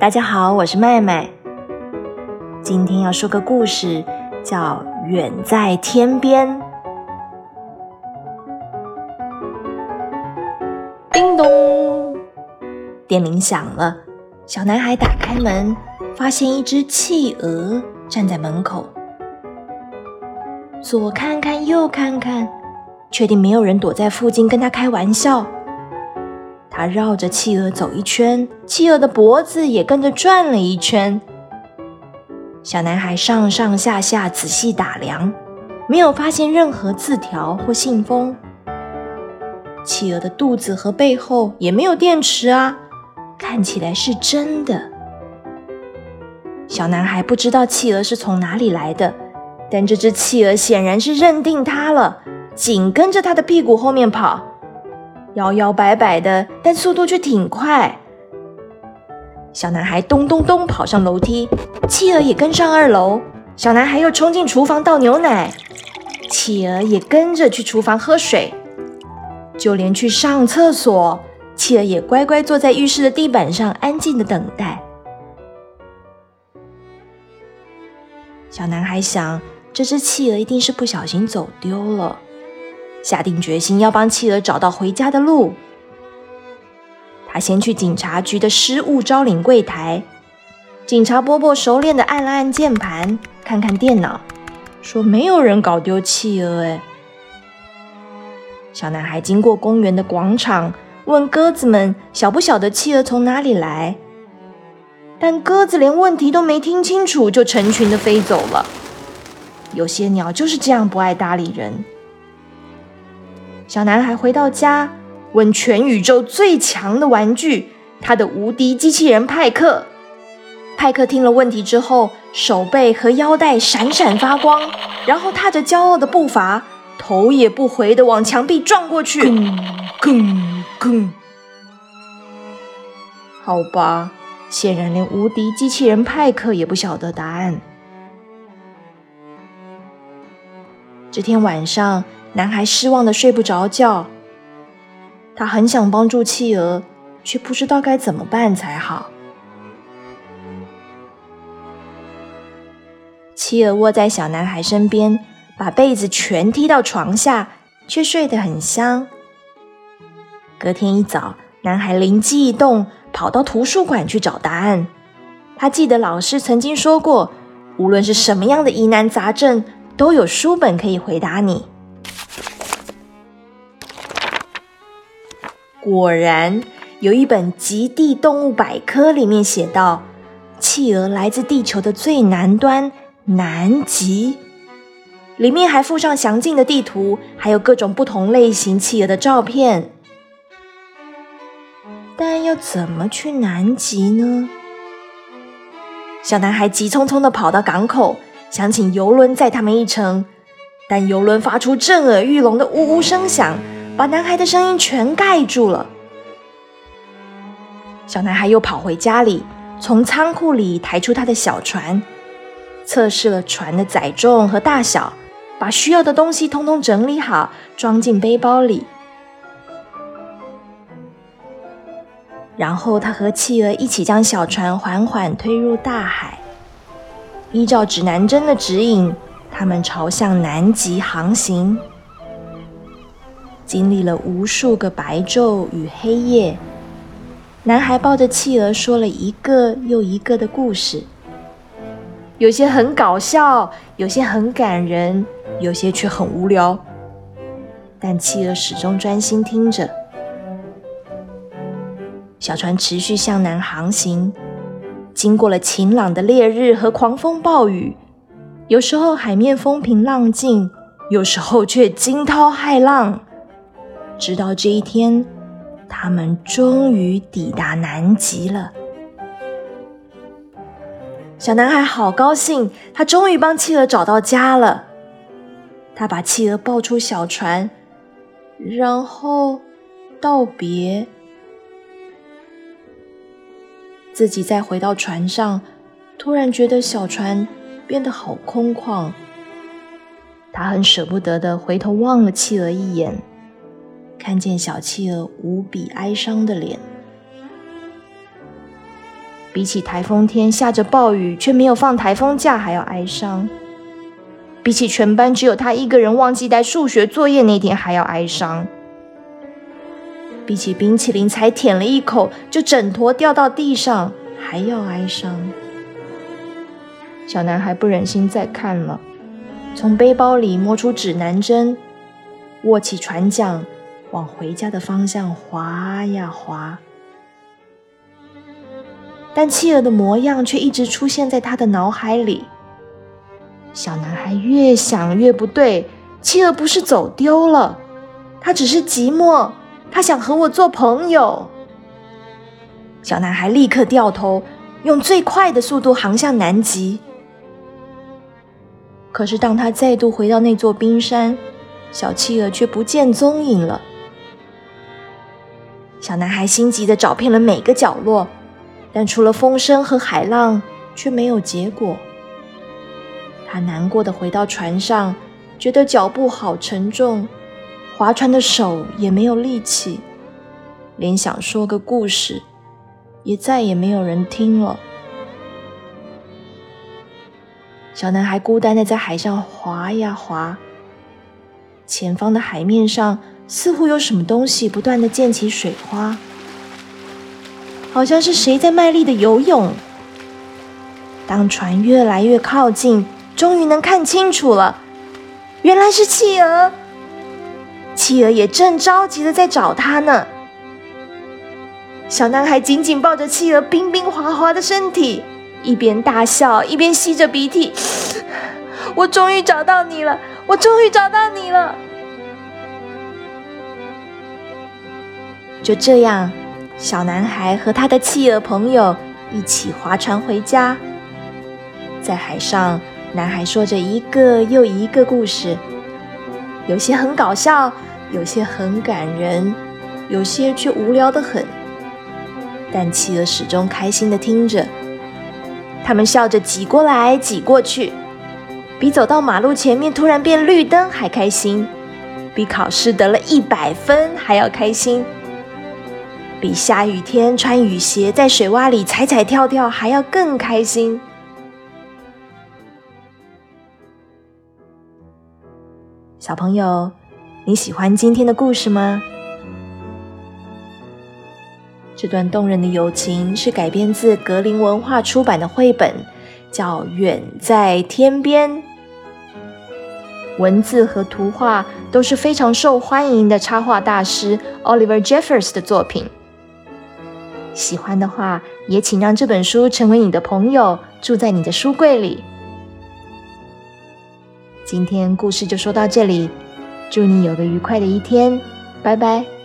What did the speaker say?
大家好，我是麦麦。今天要说个故事，叫《远在天边》。叮咚，电铃响了。小男孩打开门，发现一只企鹅站在门口，左看看，右看看，确定没有人躲在附近跟他开玩笑。他绕着企鹅走一圈，企鹅的脖子也跟着转了一圈。小男孩上上下下仔细打量，没有发现任何字条或信封。企鹅的肚子和背后也没有电池啊，看起来是真的。小男孩不知道企鹅是从哪里来的，但这只企鹅显然是认定他了，紧跟着他的屁股后面跑。摇摇摆摆的，但速度却挺快。小男孩咚咚咚跑上楼梯，企鹅也跟上二楼。小男孩又冲进厨房倒牛奶，企鹅也跟着去厨房喝水。就连去上厕所，企鹅也乖乖坐在浴室的地板上，安静的等待。小男孩想，这只企鹅一定是不小心走丢了。下定决心要帮企鹅找到回家的路。他先去警察局的失物招领柜台，警察伯伯熟练的按了按键盘，看看电脑，说没有人搞丢企鹅。哎，小男孩经过公园的广场，问鸽子们晓不晓得企鹅从哪里来，但鸽子连问题都没听清楚，就成群的飞走了。有些鸟就是这样不爱搭理人。小男孩回到家，问全宇宙最强的玩具——他的无敌机器人派克。派克听了问题之后，手背和腰带闪闪发光，然后踏着骄傲的步伐，头也不回的往墙壁撞过去。吭吭！好吧，显然连无敌机器人派克也不晓得答案。这天晚上。男孩失望的睡不着觉，他很想帮助企鹅，却不知道该怎么办才好。企鹅窝在小男孩身边，把被子全踢到床下，却睡得很香。隔天一早，男孩灵机一动，跑到图书馆去找答案。他记得老师曾经说过，无论是什么样的疑难杂症，都有书本可以回答你。果然，有一本《极地动物百科》里面写道：“企鹅来自地球的最南端——南极。”里面还附上详尽的地图，还有各种不同类型企鹅的照片。但要怎么去南极呢？小男孩急匆匆的跑到港口，想请游轮载他们一程，但游轮发出震耳欲聋的呜呜声响。把男孩的声音全盖住了。小男孩又跑回家里，从仓库里抬出他的小船，测试了船的载重和大小，把需要的东西通通整理好，装进背包里。然后他和企鹅一起将小船缓缓推入大海。依照指南针的指引，他们朝向南极航行。经历了无数个白昼与黑夜，男孩抱着企鹅说了一个又一个的故事，有些很搞笑，有些很感人，有些却很无聊。但企鹅始终专心听着。小船持续向南航行，经过了晴朗的烈日和狂风暴雨，有时候海面风平浪静，有时候却惊涛骇浪。直到这一天，他们终于抵达南极了。小男孩好高兴，他终于帮企鹅找到家了。他把企鹅抱出小船，然后道别，自己再回到船上，突然觉得小船变得好空旷。他很舍不得的回头望了企鹅一眼。看见小企鹅无比哀伤的脸，比起台风天下着暴雨却没有放台风假还要哀伤，比起全班只有他一个人忘记带数学作业那天还要哀伤，比起冰淇淋才舔了一口就整坨掉到地上还要哀伤。小男孩不忍心再看了，从背包里摸出指南针，握起船桨，往回家的方向划呀划。但企鹅的模样却一直出现在他的脑海里。小男孩越想越不对，企鹅不是走丢了，他只是寂寞，他想和我做朋友。小男孩立刻掉头，用最快的速度航向南极。可是当他再度回到那座冰山，小企鹅却不见踪影了。小男孩心急的找遍了每个角落。但除了风声和海浪，却没有结果。他难过的回到船上，觉得脚步好沉重，划船的手也没有力气，连想说个故事，也再也没有人听了。小男孩孤单的在海上划呀划，前方的海面上似乎有什么东西不断的溅起水花。好像是谁在卖力的游泳。当船越来越靠近，终于能看清楚了，原来是企鹅。企鹅也正着急的在找它呢。小男孩紧紧抱着企鹅冰冰滑滑的身体，一边大笑一边吸着鼻涕。我终于找到你了！我终于找到你了！就这样。小男孩和他的企鹅朋友一起划船回家，在海上，男孩说着一个又一个故事，有些很搞笑，有些很感人，有些却无聊的很。但企鹅始终开心的听着，他们笑着挤过来挤过去，比走到马路前面突然变绿灯还开心，比考试得了一百分还要开心。比下雨天穿雨鞋在水洼里踩踩跳跳还要更开心。小朋友，你喜欢今天的故事吗？这段动人的友情是改编自格林文化出版的绘本，叫《远在天边》。文字和图画都是非常受欢迎的插画大师 Oliver Jeffers 的作品。喜欢的话，也请让这本书成为你的朋友，住在你的书柜里。今天故事就说到这里，祝你有个愉快的一天，拜拜。